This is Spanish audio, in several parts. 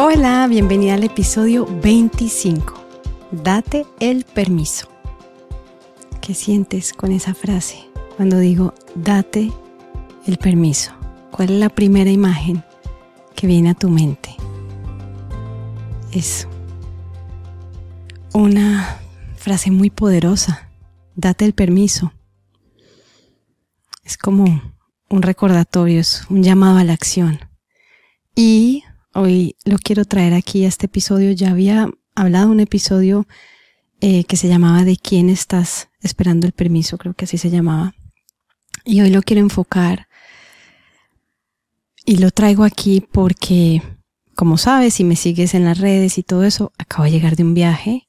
Hola, bienvenida al episodio 25. Date el permiso. ¿Qué sientes con esa frase cuando digo date el permiso? ¿Cuál es la primera imagen que viene a tu mente? Es una frase muy poderosa. Date el permiso. Es como un recordatorio, es un llamado a la acción. Y Hoy lo quiero traer aquí a este episodio. Ya había hablado un episodio eh, que se llamaba ¿De quién estás esperando el permiso? Creo que así se llamaba. Y hoy lo quiero enfocar y lo traigo aquí porque, como sabes, si me sigues en las redes y todo eso, acabo de llegar de un viaje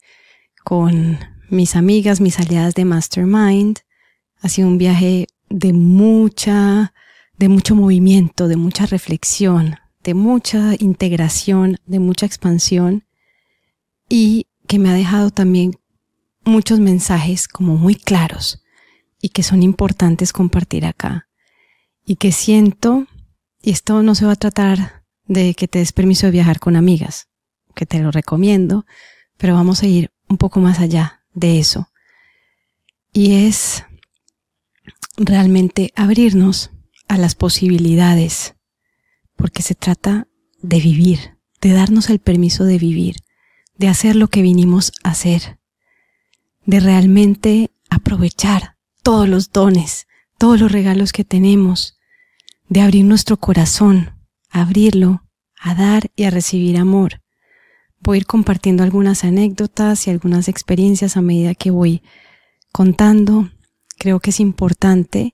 con mis amigas, mis aliadas de Mastermind. Ha sido un viaje de mucha, de mucho movimiento, de mucha reflexión, de mucha integración, de mucha expansión y que me ha dejado también muchos mensajes como muy claros y que son importantes compartir acá. Y que siento, y esto no se va a tratar de que te des permiso de viajar con amigas, que te lo recomiendo, pero vamos a ir un poco más allá de eso. Y es realmente abrirnos a las posibilidades porque se trata de vivir, de darnos el permiso de vivir, de hacer lo que vinimos a hacer, de realmente aprovechar todos los dones, todos los regalos que tenemos, de abrir nuestro corazón, abrirlo, a dar y a recibir amor. Voy a ir compartiendo algunas anécdotas y algunas experiencias a medida que voy contando. Creo que es importante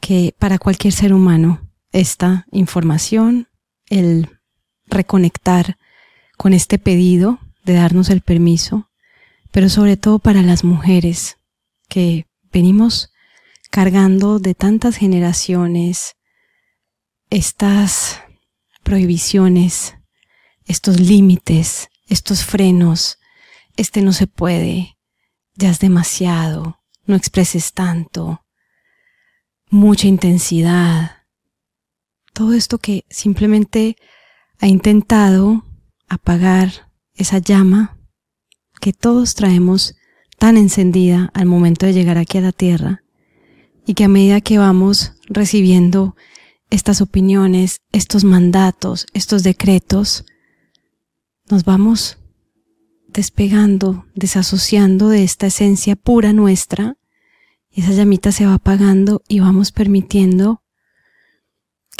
que para cualquier ser humano esta información, el reconectar con este pedido de darnos el permiso, pero sobre todo para las mujeres que venimos cargando de tantas generaciones estas prohibiciones, estos límites, estos frenos, este no se puede, ya es demasiado, no expreses tanto, mucha intensidad, todo esto que simplemente ha intentado apagar esa llama que todos traemos tan encendida al momento de llegar aquí a la tierra y que a medida que vamos recibiendo estas opiniones, estos mandatos, estos decretos, nos vamos despegando, desasociando de esta esencia pura nuestra, y esa llamita se va apagando y vamos permitiendo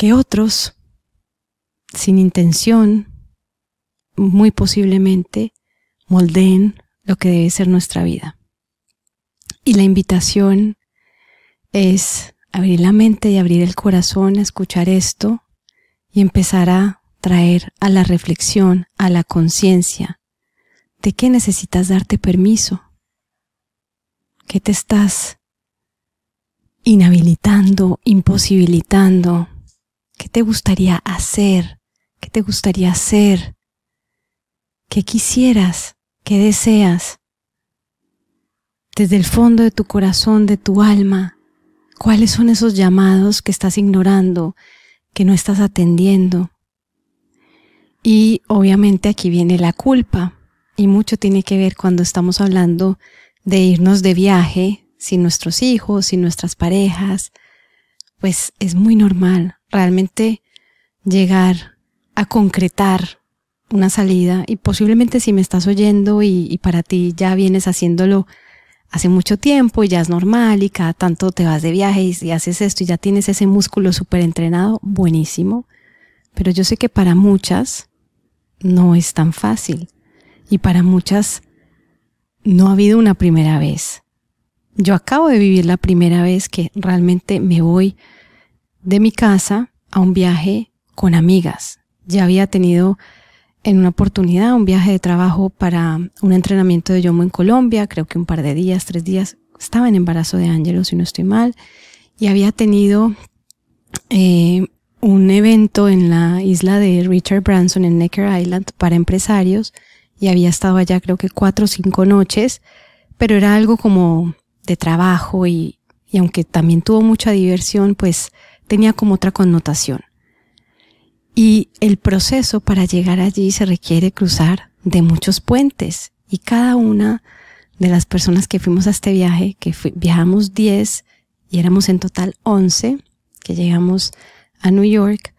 que otros, sin intención, muy posiblemente, moldeen lo que debe ser nuestra vida. Y la invitación es abrir la mente y abrir el corazón a escuchar esto y empezar a traer a la reflexión, a la conciencia, de qué necesitas darte permiso, qué te estás inhabilitando, imposibilitando, ¿Qué te gustaría hacer? ¿Qué te gustaría hacer? ¿Qué quisieras? ¿Qué deseas? Desde el fondo de tu corazón, de tu alma, ¿cuáles son esos llamados que estás ignorando, que no estás atendiendo? Y obviamente aquí viene la culpa, y mucho tiene que ver cuando estamos hablando de irnos de viaje sin nuestros hijos, sin nuestras parejas, pues es muy normal realmente llegar a concretar una salida y posiblemente si me estás oyendo y, para ti ya vienes haciéndolo hace mucho tiempo y ya es normal y cada tanto te vas de viaje y, haces esto y ya tienes ese músculo súper entrenado, buenísimo. Pero yo sé que para muchas no es tan fácil y para muchas no ha habido una primera vez. Yo acabo de vivir la primera vez que realmente me voy de mi casa a un viaje con amigas. Ya había tenido en una oportunidad un viaje de trabajo para un entrenamiento de yomo en Colombia, creo que un par de días, tres días. Estaba en embarazo de Ángelo, si no estoy mal, y había tenido eh, un evento en la isla de Richard Branson en Necker Island para empresarios y había estado allá creo que cuatro o cinco noches, pero era algo como de trabajo y, y aunque también tuvo mucha diversión, pues tenía como otra connotación. Y el proceso para llegar allí se requiere cruzar de muchos puentes y cada una de las personas que fuimos a este viaje, que viajamos 10 y éramos en total 11, que llegamos a New York,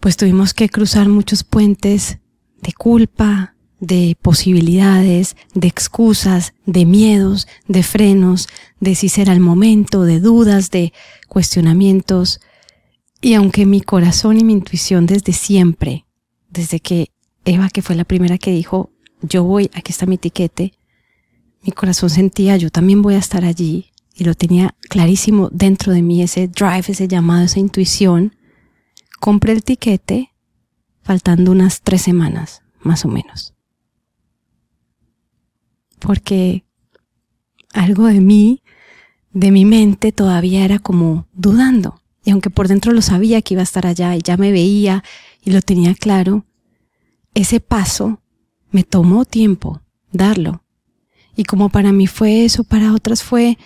pues tuvimos que cruzar muchos puentes de culpa, de posibilidades, de excusas, de miedos, de frenos, de si será el momento, de dudas, de cuestionamientos. Y aunque mi corazón y mi intuición desde siempre, desde que Eva, que fue la primera que dijo, yo voy, aquí está mi tiquete, mi corazón sentía, yo también voy a estar allí, y lo tenía clarísimo dentro de mí, ese drive, ese llamado, esa intuición, compré el tiquete faltando unas tres semanas, más o menos porque algo de mí, de mi mente, todavía era como dudando. Y aunque por dentro lo sabía que iba a estar allá y ya me veía y lo tenía claro, ese paso me tomó tiempo darlo. Y como para mí fue eso, para otras fue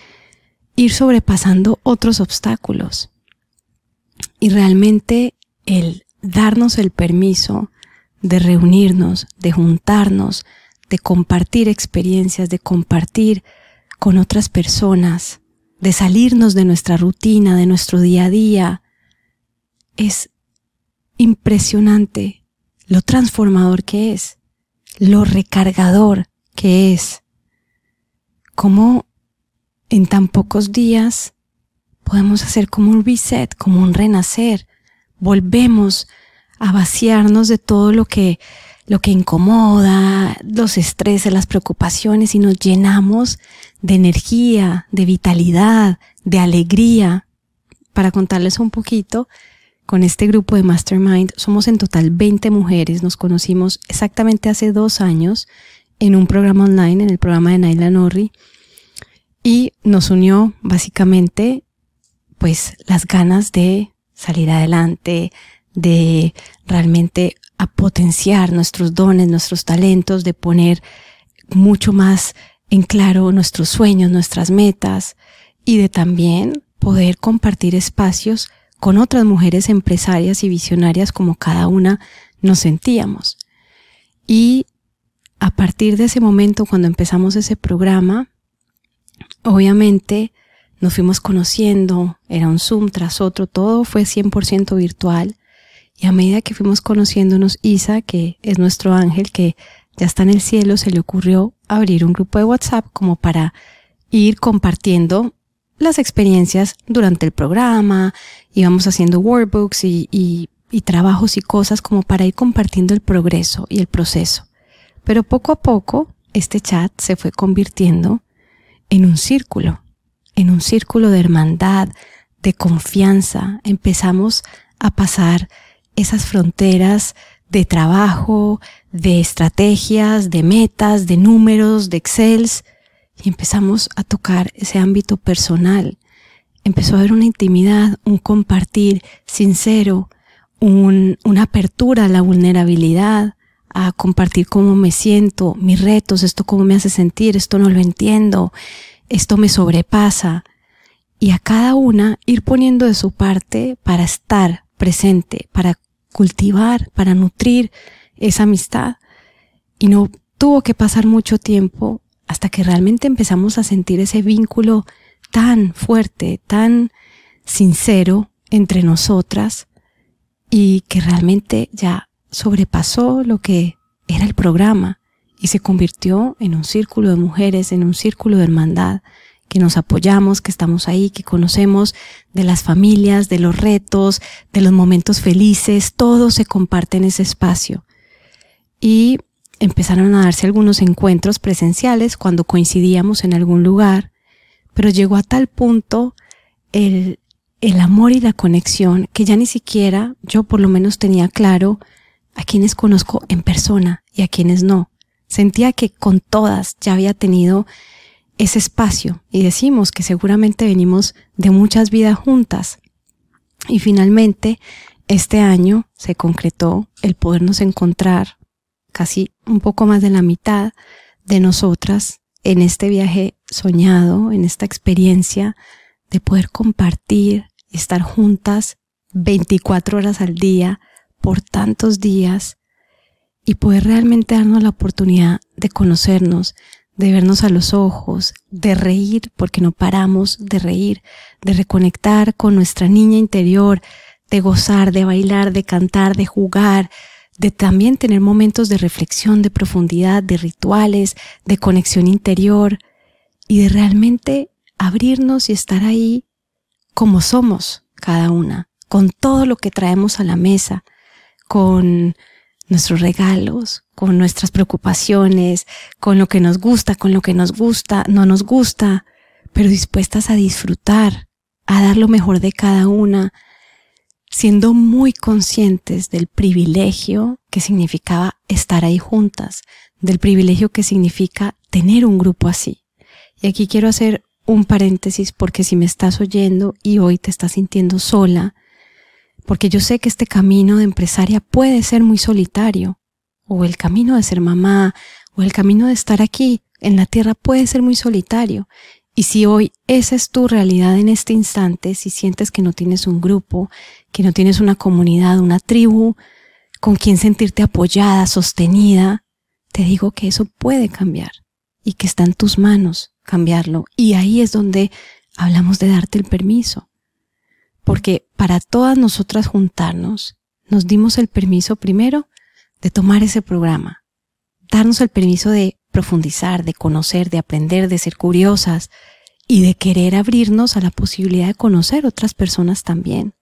ir sobrepasando otros obstáculos. Y realmente el darnos el permiso de reunirnos, de juntarnos, de compartir experiencias, de compartir con otras personas, de salirnos de nuestra rutina, de nuestro día a día. Es impresionante lo transformador que es, lo recargador que es, cómo en tan pocos días podemos hacer como un reset, como un renacer, volvemos a vaciarnos de todo lo que lo que incomoda, los estreses, las preocupaciones y nos llenamos de energía, de vitalidad, de alegría. Para contarles un poquito, con este grupo de Mastermind somos en total 20 mujeres, nos conocimos exactamente hace dos años en un programa online, en el programa de Naila Norri, y nos unió básicamente pues las ganas de salir adelante, de realmente a potenciar nuestros dones, nuestros talentos, de poner mucho más en claro nuestros sueños, nuestras metas y de también poder compartir espacios con otras mujeres empresarias y visionarias como cada una nos sentíamos. Y a partir de ese momento, cuando empezamos ese programa, obviamente nos fuimos conociendo, era un Zoom tras otro, todo fue 100% virtual y a medida que fuimos conociéndonos, Isa, que es nuestro ángel, que ya está en el cielo, se le ocurrió abrir un grupo de WhatsApp como para ir compartiendo las experiencias durante el programa, íbamos haciendo workbooks y, y, y trabajos y cosas como para ir compartiendo el progreso y el proceso. Pero poco a poco este chat se fue convirtiendo en un círculo, en un círculo de hermandad, de confianza. Empezamos a pasar esas fronteras de trabajo, de estrategias, de metas, de números, de Excels, y empezamos a tocar ese ámbito personal. Empezó a haber una intimidad, un compartir sincero, una apertura a la vulnerabilidad, a compartir cómo me siento, mis retos, esto cómo me hace sentir, esto no lo entiendo, esto me sobrepasa. Y a cada una ir poniendo de su parte para estar presente, para cultivar, para nutrir esa amistad. Y no tuvo que pasar mucho tiempo hasta que realmente empezamos a sentir ese vínculo tan fuerte, tan sincero entre nosotras y que realmente ya sobrepasó lo que era el programa y se convirtió en un círculo de mujeres, en un círculo de hermandad, que nos apoyamos, que estamos ahí, que conocemos de las familias, de los retos, de los momentos felices, todo se comparte en ese espacio. Y empezaron a darse algunos encuentros presenciales cuando coincidíamos en algún lugar, pero llegó a tal punto el, el amor y la conexión que ya ni siquiera yo por lo menos tenía claro a quienes conozco en persona y a quienes no. Sentía que con todas ya había tenido ese espacio y decimos que seguramente venimos de muchas vidas juntas. Y finalmente, este año se concretó el podernos encontrar casi un poco más de la mitad de nosotras en este viaje soñado, en esta experiencia de poder compartir estar juntas 24 horas al día por tantos días y poder realmente darnos la oportunidad de conocernos, de vernos a los ojos, de reír, porque no paramos de reír, de reconectar con nuestra niña interior, de gozar, de bailar, de cantar, de jugar, de también tener momentos de reflexión, de profundidad, de rituales, de conexión interior y de realmente abrirnos y estar ahí como somos cada una, con todo lo que traemos a la mesa, con nuestros regalos, con nuestras preocupaciones, con lo que nos gusta, con lo que nos gusta, no nos gusta, pero dispuestas a disfrutar, a dar lo mejor de cada una, siendo muy conscientes del privilegio que significaba estar ahí juntas, del privilegio que significa tener un grupo así. Y aquí quiero hacer un paréntesis porque si me estás oyendo y hoy te estás sintiendo sola, porque yo sé que este camino de empresaria puede ser muy solitario, o el camino de ser mamá, o el camino de estar aquí en la tierra puede ser muy solitario. Y si hoy esa es tu realidad en este instante, si sientes que no tienes un grupo, que no tienes una comunidad, una tribu con quien sentirte apoyada, sostenida, te digo que eso puede cambiar y que está en tus manos cambiarlo. Y ahí es donde hablamos de darte el permiso. Porque para todas nosotras juntarnos, nos dimos el permiso primero de tomar ese programa, darnos el permiso de profundizar, de conocer, de aprender, de ser curiosas y de querer abrirnos a la posibilidad de conocer otras personas también.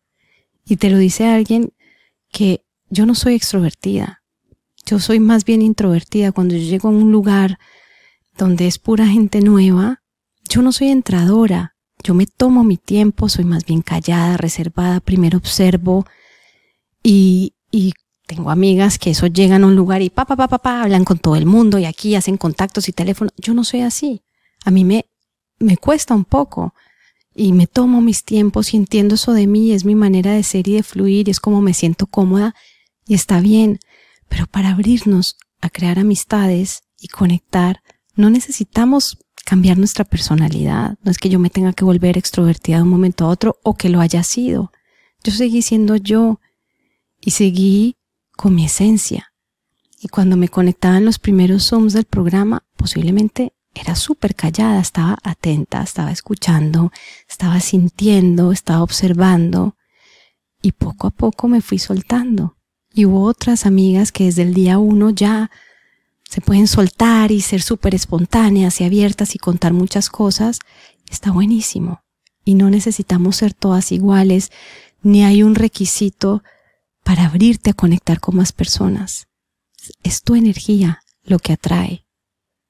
Y te lo dice alguien que yo no soy extrovertida, yo soy más bien introvertida. Cuando yo llego a un lugar donde es pura gente nueva, yo no soy entradora, yo me tomo mi tiempo, soy más bien callada, reservada, primero observo y, y tengo amigas que eso llegan a un lugar y pa, pa, pa, pa, pa, hablan con todo el mundo y aquí hacen contactos y teléfono. Yo no soy así. A mí me, me cuesta un poco y me tomo mis tiempos y entiendo eso de mí, es mi manera de ser y de fluir y es como me siento cómoda y está bien. Pero para abrirnos a crear amistades y conectar, no necesitamos cambiar nuestra personalidad. No es que yo me tenga que volver extrovertida de un momento a otro o que lo haya sido. Yo seguí siendo yo y seguí con mi esencia. Y cuando me conectaba en los primeros Zooms del programa, posiblemente era súper callada, estaba atenta, estaba escuchando, estaba sintiendo, estaba observando. Y poco a poco me fui soltando. Y hubo otras amigas que desde el día uno ya se pueden soltar y ser súper espontáneas y abiertas y contar muchas cosas. Está buenísimo. Y no necesitamos ser todas iguales, ni hay un requisito para abrirte a conectar con más personas. Es tu energía lo que atrae.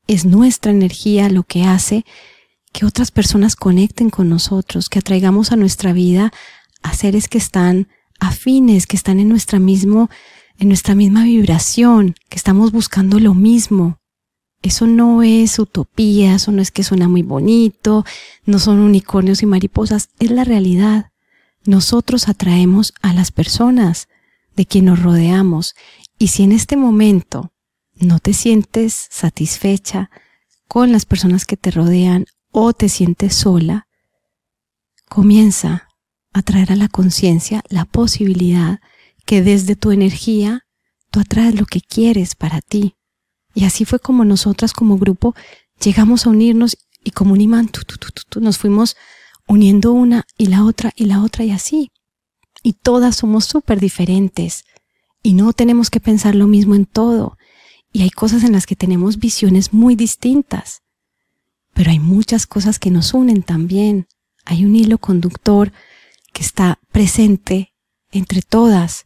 Es nuestra energía lo que hace que otras personas conecten con nosotros, que atraigamos a nuestra vida a seres que están afines, que están en nuestra mismo, en nuestra misma vibración, que estamos buscando lo mismo. Eso no es utopía, eso no es que suena muy bonito, no son unicornios y mariposas, es la realidad. Nosotros atraemos a las personas de quien nos rodeamos. Y si en este momento no te sientes satisfecha con las personas que te rodean o te sientes sola, comienza a traer a la conciencia la posibilidad que desde tu energía tú atraes lo que quieres para ti. Y así fue como nosotras como grupo llegamos a unirnos y como un imán nos fuimos uniendo una y la otra y la otra y así y todas somos súper diferentes y no tenemos que pensar lo mismo en todo. Y hay cosas en las que tenemos visiones muy distintas, pero hay muchas cosas que nos unen también. Hay un hilo conductor que está presente entre todas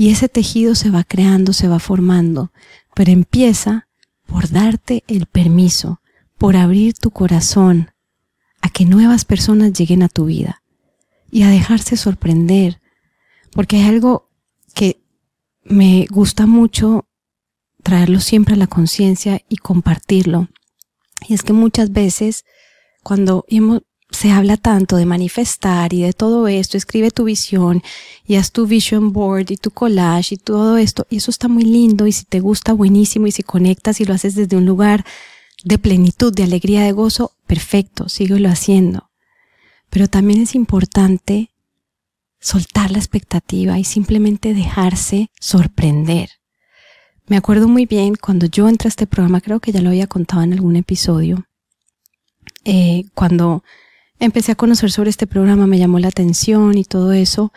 y ese tejido se va creando, se va formando, pero empieza por darte el permiso, por abrir tu corazón a que nuevas personas lleguen a tu vida y a dejarse sorprender, porque hay algo que me gusta mucho traerlo siempre a la conciencia y compartirlo. Y es que muchas veces cuando se habla tanto de manifestar y de todo esto, escribe tu visión y haz tu vision board y tu collage y todo esto, y eso está muy lindo y si te gusta buenísimo y si conectas y lo haces desde un lugar de plenitud, de alegría, de gozo, perfecto, síguelo haciendo. Pero también es importante soltar la expectativa y simplemente dejarse sorprender. Me acuerdo muy bien cuando yo entré a este programa, creo que ya lo había contado en algún episodio, eh, cuando empecé a conocer sobre este programa me llamó la atención y todo eso,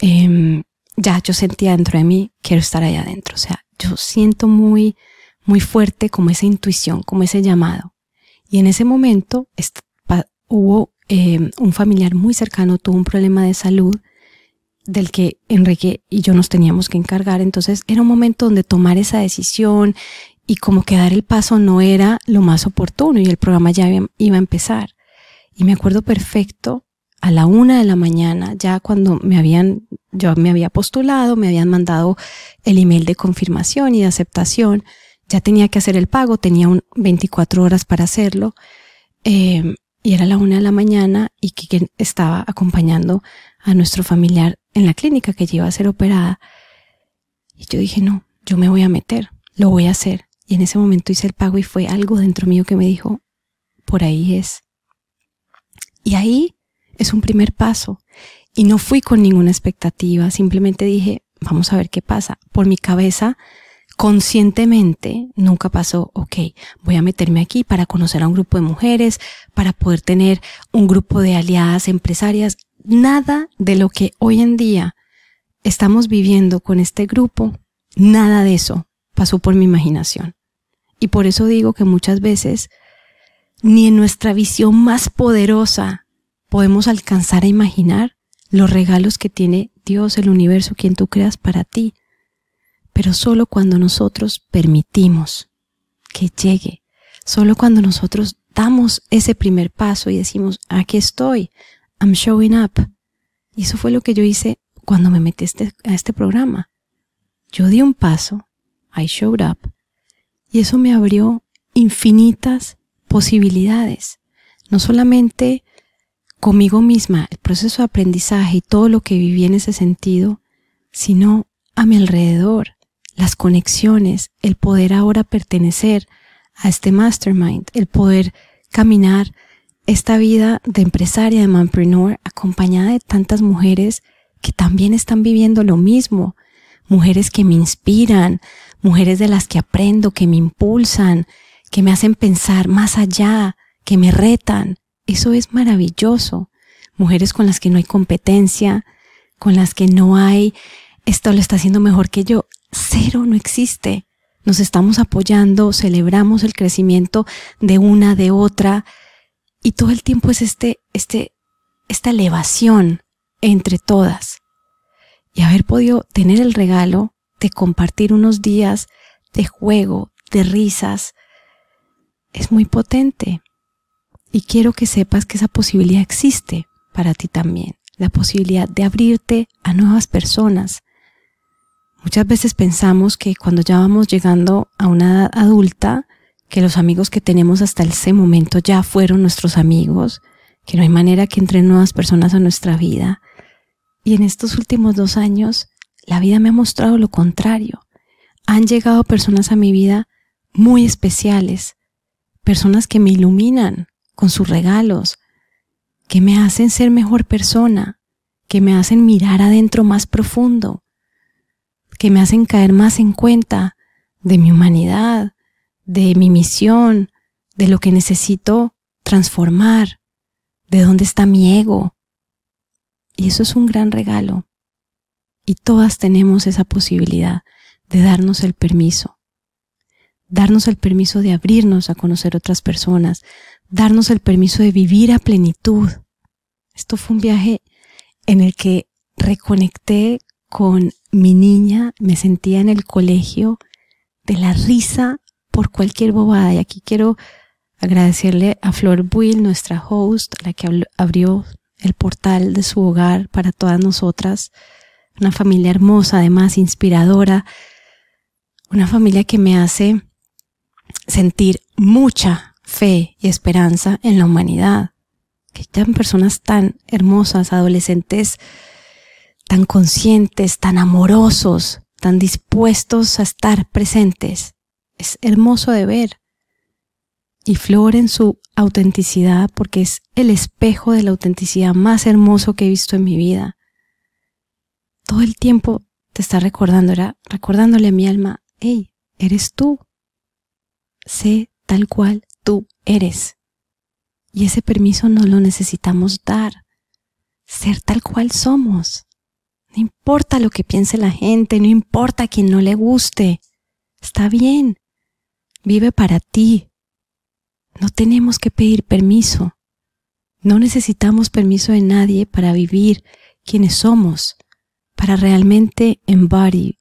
em, ya yo sentía dentro de mí, quiero estar allá adentro. O sea, yo siento muy, muy fuerte como esa intuición, como ese llamado. Y en ese momento hubo em, un familiar muy cercano, tuvo un problema de salud del que Enrique y yo nos teníamos que encargar. Entonces era un momento donde tomar esa decisión y como que dar el paso no era lo más oportuno y el programa ya iba a empezar. Y me acuerdo perfecto a la una de la mañana, ya cuando me habían, yo me había postulado, me habían mandado el email de confirmación y de aceptación, ya tenía que hacer el pago, tenía un 24 horas para hacerlo, eh, y era la una de la mañana y que estaba acompañando a nuestro familiar en la clínica que iba a ser operada. Y yo dije, no, yo me voy a meter, lo voy a hacer. Y en ese momento hice el pago y fue algo dentro mío que me dijo, por ahí es. Y ahí es un primer paso. Y no fui con ninguna expectativa, simplemente dije, vamos a ver qué pasa. Por mi cabeza, conscientemente, nunca pasó, ok, voy a meterme aquí para conocer a un grupo de mujeres, para poder tener un grupo de aliadas empresarias. Nada de lo que hoy en día estamos viviendo con este grupo, nada de eso pasó por mi imaginación. Y por eso digo que muchas veces ni en nuestra visión más poderosa podemos alcanzar a imaginar los regalos que tiene Dios, el universo, quien tú creas para ti, pero solo cuando nosotros permitimos que llegue, solo cuando nosotros damos ese primer paso y decimos, aquí estoy, I'm showing up. Y eso fue lo que yo hice cuando me metí este, a este programa. Yo di un paso, I showed up, y eso me abrió infinitas posibilidades. No solamente conmigo misma, el proceso de aprendizaje y todo lo que viví en ese sentido, sino a mi alrededor, las conexiones, el poder ahora pertenecer a este mastermind, el poder caminar esta vida de empresaria, de manpreneur, acompañada de tantas mujeres que también están viviendo lo mismo, mujeres que me inspiran, mujeres de las que aprendo, que me impulsan, que me hacen pensar más allá, que me retan, eso es maravilloso. Mujeres con las que no hay competencia, con las que no hay, esto lo está haciendo mejor que yo. Cero no existe. Nos estamos apoyando, celebramos el crecimiento de una, de otra, y todo el tiempo es este, este, esta elevación entre todas. Y haber podido tener el regalo de compartir unos días de juego, de risas, es muy potente. Y quiero que sepas que esa posibilidad existe para ti también, la posibilidad de abrirte a nuevas personas. Muchas veces pensamos que cuando ya vamos llegando a una edad adulta, que los amigos que tenemos hasta ese momento ya fueron nuestros amigos, que no hay manera que entren nuevas personas a nuestra vida. Y en estos últimos dos años, la vida me ha mostrado lo contrario. Han llegado personas a mi vida muy especiales, personas que me iluminan, con sus regalos, que me hacen ser mejor persona, que me hacen mirar adentro más profundo, que me hacen caer más en cuenta de mi humanidad, de mi misión, de lo que necesito transformar, de dónde está mi ego. Y eso es un gran regalo. Y todas tenemos esa posibilidad de darnos el permiso. Darnos el permiso de abrirnos a conocer otras personas, darnos el permiso de vivir a plenitud. Esto fue un viaje en el que reconecté con mi niña, me sentía en el colegio de la risa por cualquier bobada. Y aquí quiero agradecerle a Flor Buil, nuestra host, la que abrió el portal de su hogar para todas nosotras. Una familia hermosa, además inspiradora. Una familia que me hace sentir mucha, fe y esperanza en la humanidad. Que hayan personas tan hermosas, adolescentes tan conscientes, tan amorosos, tan dispuestos a estar presentes. Es hermoso de ver. Y Flor en su autenticidad, porque es el espejo de la autenticidad más hermoso que he visto en mi vida. todo el tiempo te está recordando, era recordándole a mi alma, hey, eres tú. Sé tal cual tú eres. Y ese permiso no lo necesitamos dar. Ser tal cual somos. No importa lo que piense la gente, no importa a quien no le guste. Está bien. Vive para ti. No tenemos que pedir permiso. No necesitamos permiso de nadie para vivir quienes somos, para realmente embody,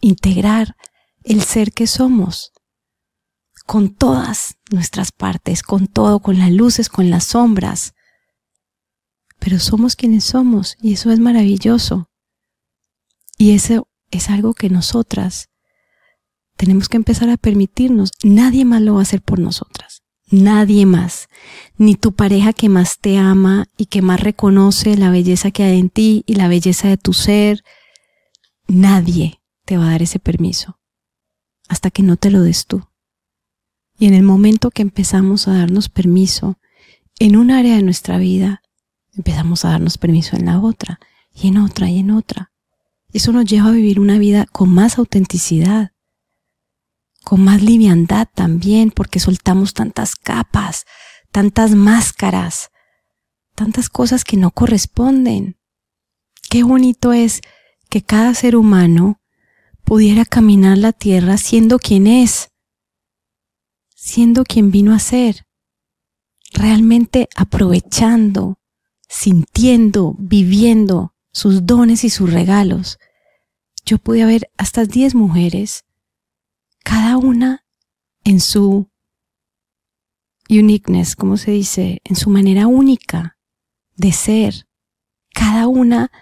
integrar el ser que somos, con todas nuestras partes, con todo, con las luces, con las sombras. Pero somos quienes somos y eso es maravilloso. Y eso es algo que nosotras tenemos que empezar a permitirnos. Nadie más lo va a hacer por nosotras. Nadie más. Ni tu pareja que más te ama y que más reconoce la belleza que hay en ti y la belleza de tu ser. Nadie te va a dar ese permiso hasta que no te lo des tú. Y en el momento que empezamos a darnos permiso en un área de nuestra vida, empezamos a darnos permiso en la otra y en otra y en otra. Eso nos lleva a vivir una vida con más autenticidad, con más liviandad también, porque soltamos tantas capas, tantas máscaras, tantas cosas que no corresponden. Qué bonito es que cada ser humano pudiera caminar la tierra siendo quien es, siendo quien vino a ser, realmente aprovechando, sintiendo, viviendo sus dones y sus regalos. Yo pude ver hasta 10 mujeres cada una en su uniqueness, como se dice, en su manera única de ser, cada una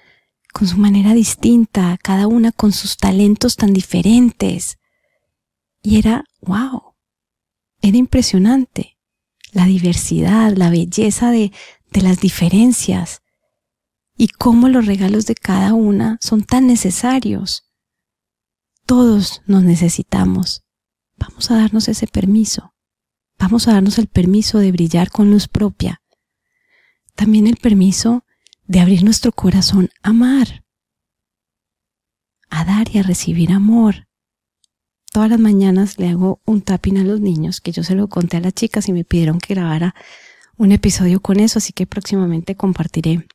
con su manera distinta, cada una con sus talentos tan diferentes. Y era, wow, era impresionante la diversidad, la belleza de, de las diferencias y cómo los regalos de cada una son tan necesarios. Todos nos necesitamos. Vamos a darnos ese permiso. Vamos a darnos el permiso de brillar con luz propia. También el permiso de abrir nuestro corazón a amar. A dar y a recibir amor. Todas las mañanas le hago un tapping a los niños, que yo se lo conté a las chicas y me pidieron que grabara un episodio con eso, así que próximamente compartiré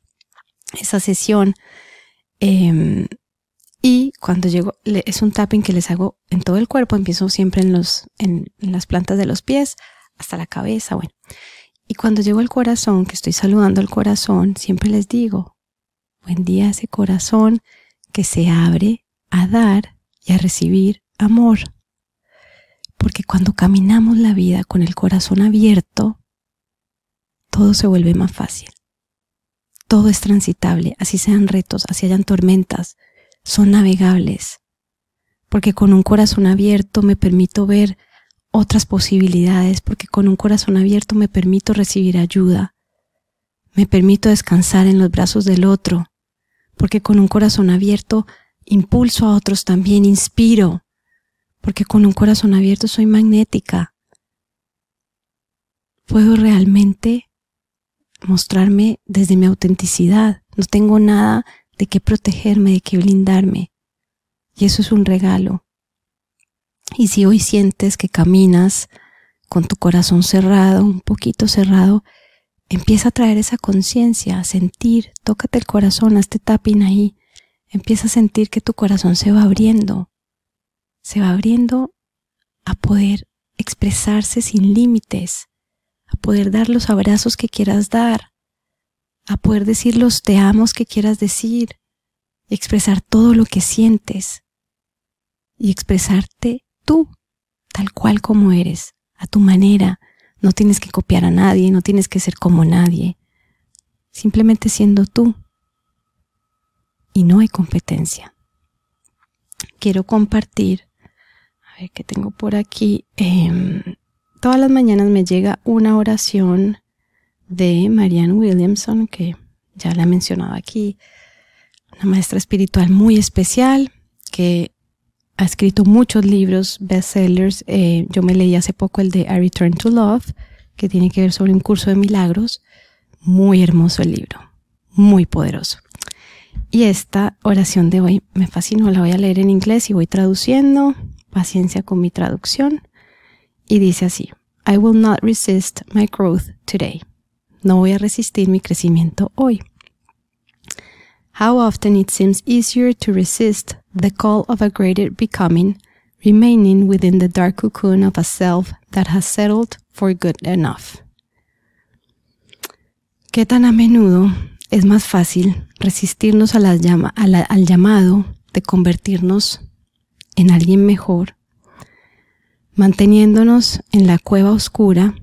esa sesión. Em, y cuando llego, es un tapping que les hago en todo el cuerpo, empiezo siempre en, los, en, las plantas de los pies hasta la cabeza, bueno. Y cuando llego al corazón, que estoy saludando al corazón, siempre les digo, buen día ese corazón que se abre a dar y a recibir amor. Porque cuando caminamos la vida con el corazón abierto, todo se vuelve más fácil. Todo es transitable, así sean retos, así hayan tormentas, son navegables, porque con un corazón abierto me permito ver otras posibilidades, porque con un corazón abierto me permito recibir ayuda, me permito descansar en los brazos del otro, porque con un corazón abierto impulso a otros también, inspiro, porque con un corazón abierto soy magnética. Puedo realmente mostrarme desde mi autenticidad. No tengo nada de qué protegerme, de qué blindarme. Y eso es un regalo. Y si hoy sientes que caminas con tu corazón cerrado, un poquito cerrado, empieza a traer esa conciencia, a sentir, tócate el corazón, hazte tapping ahí, empieza a sentir que tu corazón se va abriendo, se va abriendo a poder expresarse sin límites, a poder dar los abrazos que quieras dar, a poder decir los te amos que quieras decir, expresar todo lo que sientes y expresarte tú, tal cual como eres, a tu manera. No tienes que copiar a nadie, no tienes que ser como nadie, simplemente siendo tú. Y no hay competencia. Quiero compartir, qué tengo por aquí. Em, todas las mañanas me llega una oración de Marianne Williamson, que ya la he mencionado aquí, una maestra espiritual muy especial que ha escrito muchos libros, bestsellers. Eh, yo me leí hace poco el de A Return to Love, que tiene que ver sobre un curso de milagros. Muy hermoso el libro, muy poderoso. Y esta oración de hoy me fascinó, la voy a leer en inglés y voy traduciendo. Paciencia con mi traducción. Y dice así, I will not resist my growth today. No voy a resistir mi crecimiento hoy. How often it seems easier to resist the call of a greater becoming, remaining within the dark cocoon of a self that has settled for good enough. ¿Qué tan a menudo es más fácil resistirnos al llamado de convertirnos en alguien mejor, manteniéndonos en la cueva oscura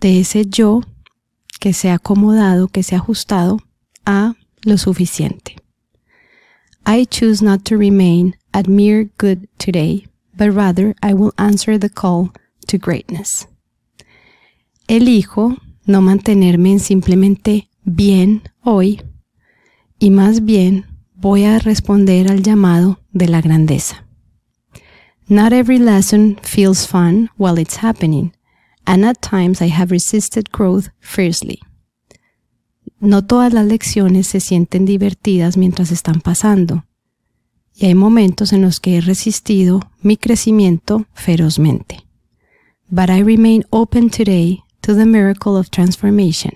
de ese yo que se ha acomodado, que se ha ajustado a lo suficiente. I choose not to remain at mere good today, but rather I will answer the call to greatness. Elijo no mantenerme en simplemente bien hoy y más bien voy a responder al llamado de la grandeza. Not every lesson feels fun while it's happening, and at times I have resisted growth fiercely. No todas las lecciones se sienten divertidas mientras están pasando, y hay momentos en los que he resistido mi crecimiento ferozmente. But I remain open today to the miracle of transformation.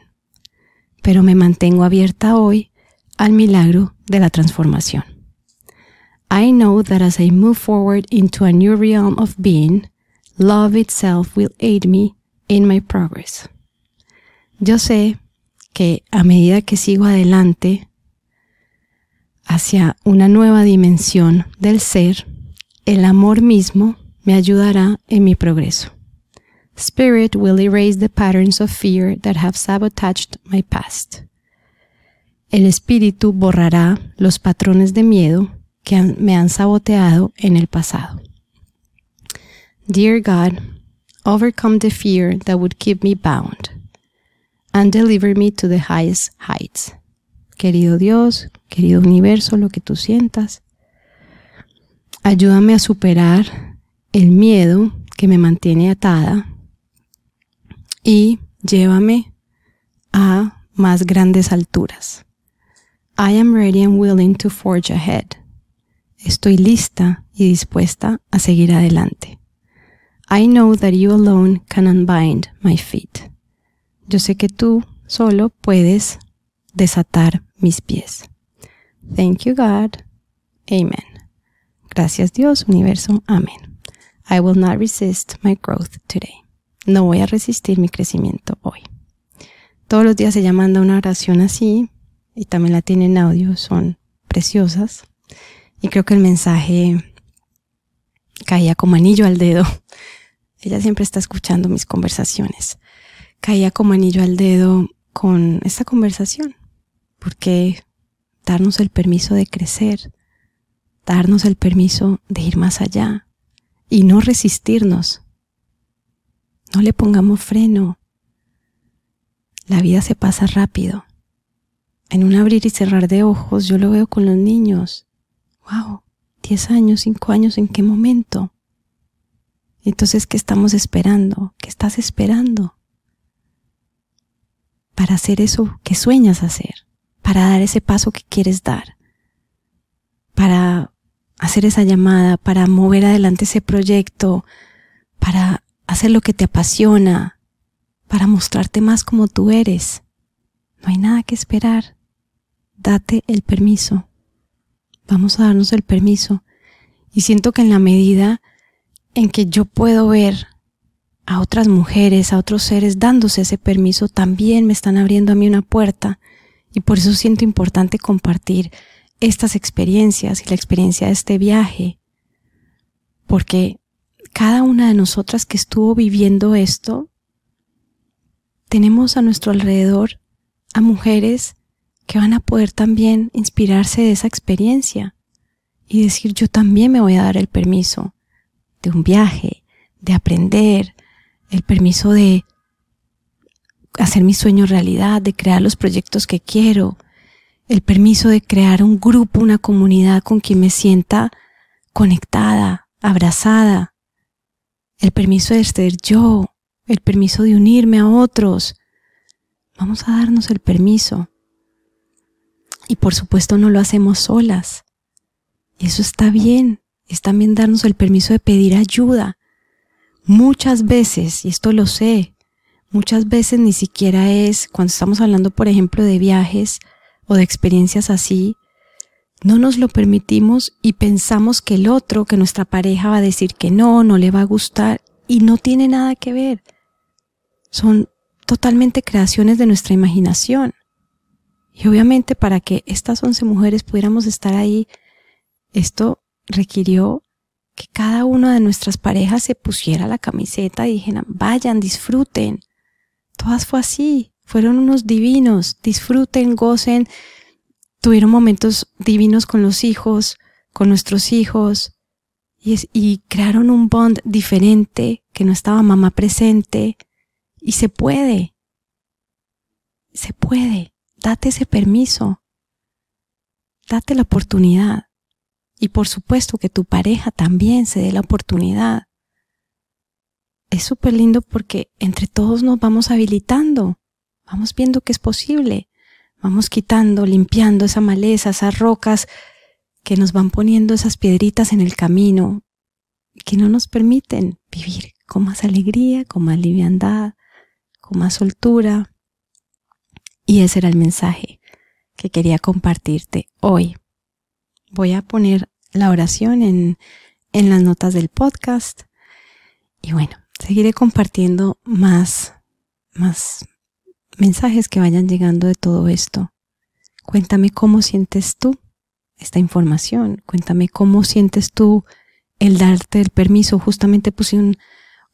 Pero me mantengo abierta hoy al milagro de la transformación. I know that as I move forward into a new realm of being, love itself will aid me in my progress. Yo sé que a medida que sigo adelante hacia una nueva dimensión del ser, el amor mismo me ayudará en mi progreso. Spirit will erase the patterns of fear that have sabotaged my past. El espíritu borrará los patrones de miedo que me han saboteado en el pasado. Dear God, overcome the fear that would keep me bound and deliver me to the highest heights. Querido Dios, querido universo, lo que tú sientas, ayúdame a superar el miedo que me mantiene atada y llévame a más grandes alturas. I am ready and willing to forge ahead. Estoy lista y dispuesta a seguir adelante. I know that you alone can unbind my feet. Yo sé que tú solo puedes desatar mis pies. Thank you, God. Amen. Gracias Dios, universo. Amén. I will not resist my growth today. No voy a resistir mi crecimiento hoy. Todos los días ella manda una oración así y también la tiene en audio, son preciosas. Y creo que el mensaje caía como anillo al dedo. Ella siempre está escuchando mis conversaciones caía como anillo al dedo con esta conversación, porque darnos el permiso de crecer, darnos el permiso de ir más allá y no resistirnos. No le pongamos freno. La vida se pasa rápido. En un abrir y cerrar de ojos yo lo veo con los niños. ¡Wow! ¿Diez años, cinco años, ¿en qué momento? Entonces, ¿qué estamos esperando? ¿Qué estás esperando? para hacer eso que sueñas hacer, para dar ese paso que quieres dar, para hacer esa llamada, para mover adelante ese proyecto, para hacer lo que te apasiona, para mostrarte más como tú eres. No hay nada que esperar. Date el permiso. Vamos a darnos el permiso. Y siento que en la medida en que yo puedo ver a otras mujeres, a otros seres dándose ese permiso, también me están abriendo a mí una puerta. Y por eso siento importante compartir estas experiencias y la experiencia de este viaje. Porque cada una de nosotras que estuvo viviendo esto, tenemos a nuestro alrededor a mujeres que van a poder también inspirarse de esa experiencia y decir yo también me voy a dar el permiso de un viaje, de aprender, el permiso de hacer mi sueño realidad, de crear los proyectos que quiero, el permiso de crear un grupo, una comunidad con quien me sienta conectada, abrazada, el permiso de ser yo, el permiso de unirme a otros. Vamos a darnos el permiso. Y por supuesto no lo hacemos solas. Eso está bien. Es también darnos el permiso de pedir ayuda. Muchas veces, y esto lo sé, muchas veces ni siquiera es, cuando estamos hablando, por ejemplo, de viajes o de experiencias así, no nos lo permitimos y pensamos que el otro, que nuestra pareja va a decir que no, no le va a gustar y no tiene nada que ver. Son totalmente creaciones de nuestra imaginación. Y obviamente para que estas once mujeres pudiéramos estar ahí, esto requirió que cada una de nuestras parejas se pusiera la camiseta y dijeran, vayan, disfruten. Todas fue así, fueron unos divinos, disfruten, gocen, tuvieron momentos divinos con los hijos, con nuestros hijos, y, y crearon un bond diferente, que no estaba mamá presente, y se puede, se puede, date ese permiso, date la oportunidad, y por supuesto que tu pareja también se dé la oportunidad. Es súper lindo porque entre todos nos vamos habilitando, vamos viendo que es posible. Vamos quitando, limpiando esa maleza, esas rocas que nos van poniendo esas piedritas en el camino que no nos permiten vivir con más alegría, con más liviandad, con más soltura. Y ese era el mensaje que quería compartirte hoy. Voy a poner la oración en, en las notas del podcast. Y bueno, seguiré compartiendo más, más mensajes que vayan llegando de todo esto. Cuéntame cómo sientes tú esta información. Cuéntame cómo sientes tú el darte el permiso. Justamente puse un,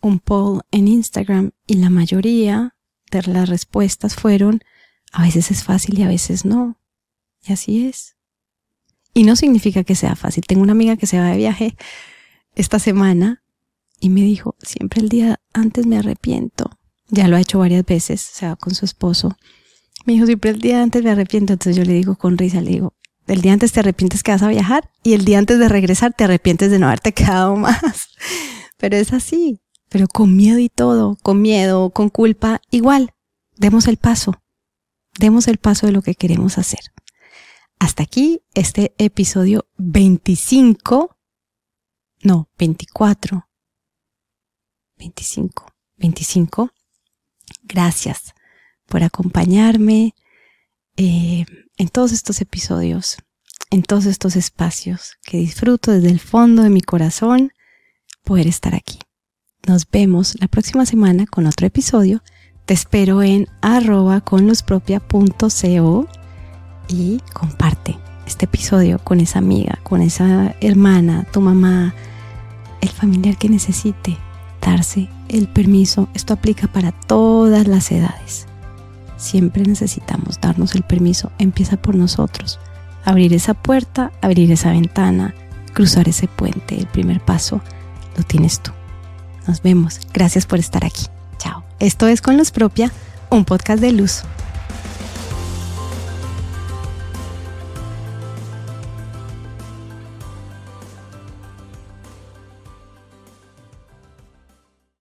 un poll en Instagram y la mayoría de las respuestas fueron a veces es fácil y a veces no. Y así es. Y no significa que sea fácil. Tengo una amiga que se va de viaje esta semana y me dijo, siempre el día antes me arrepiento ya lo ha hecho varias veces, se va con su esposo. Me dijo, siempre el día antes me arrepiento, entonces yo le digo con risa, le digo, el día antes te arrepientes que vas a viajar y el día antes de regresar te arrepientes de no haberte quedado más. Pero es así, pero con miedo y todo, con miedo, con culpa, igual, demos el paso, demos el paso de lo que queremos hacer. Hasta aquí este episodio 25, no, 24, 25, 25 Gracias por acompañarme eh, en todos estos episodios, en todos estos espacios que disfruto desde el fondo de mi corazón poder estar aquí. Nos vemos la próxima semana con otro episodio. Te espero en arroba conlospropia.co y comparte este episodio con esa amiga, con esa hermana, tu mamá, el familiar que necesite darse el permiso. Esto aplica para todas las edades. Siempre necesitamos darnos el permiso. Empieza por nosotros. Abrir esa puerta, abrir esa ventana, cruzar ese puente. El primer paso lo tienes tú. Nos vemos. Gracias por estar aquí. Esto es Con Luz Propia, un podcast de luz.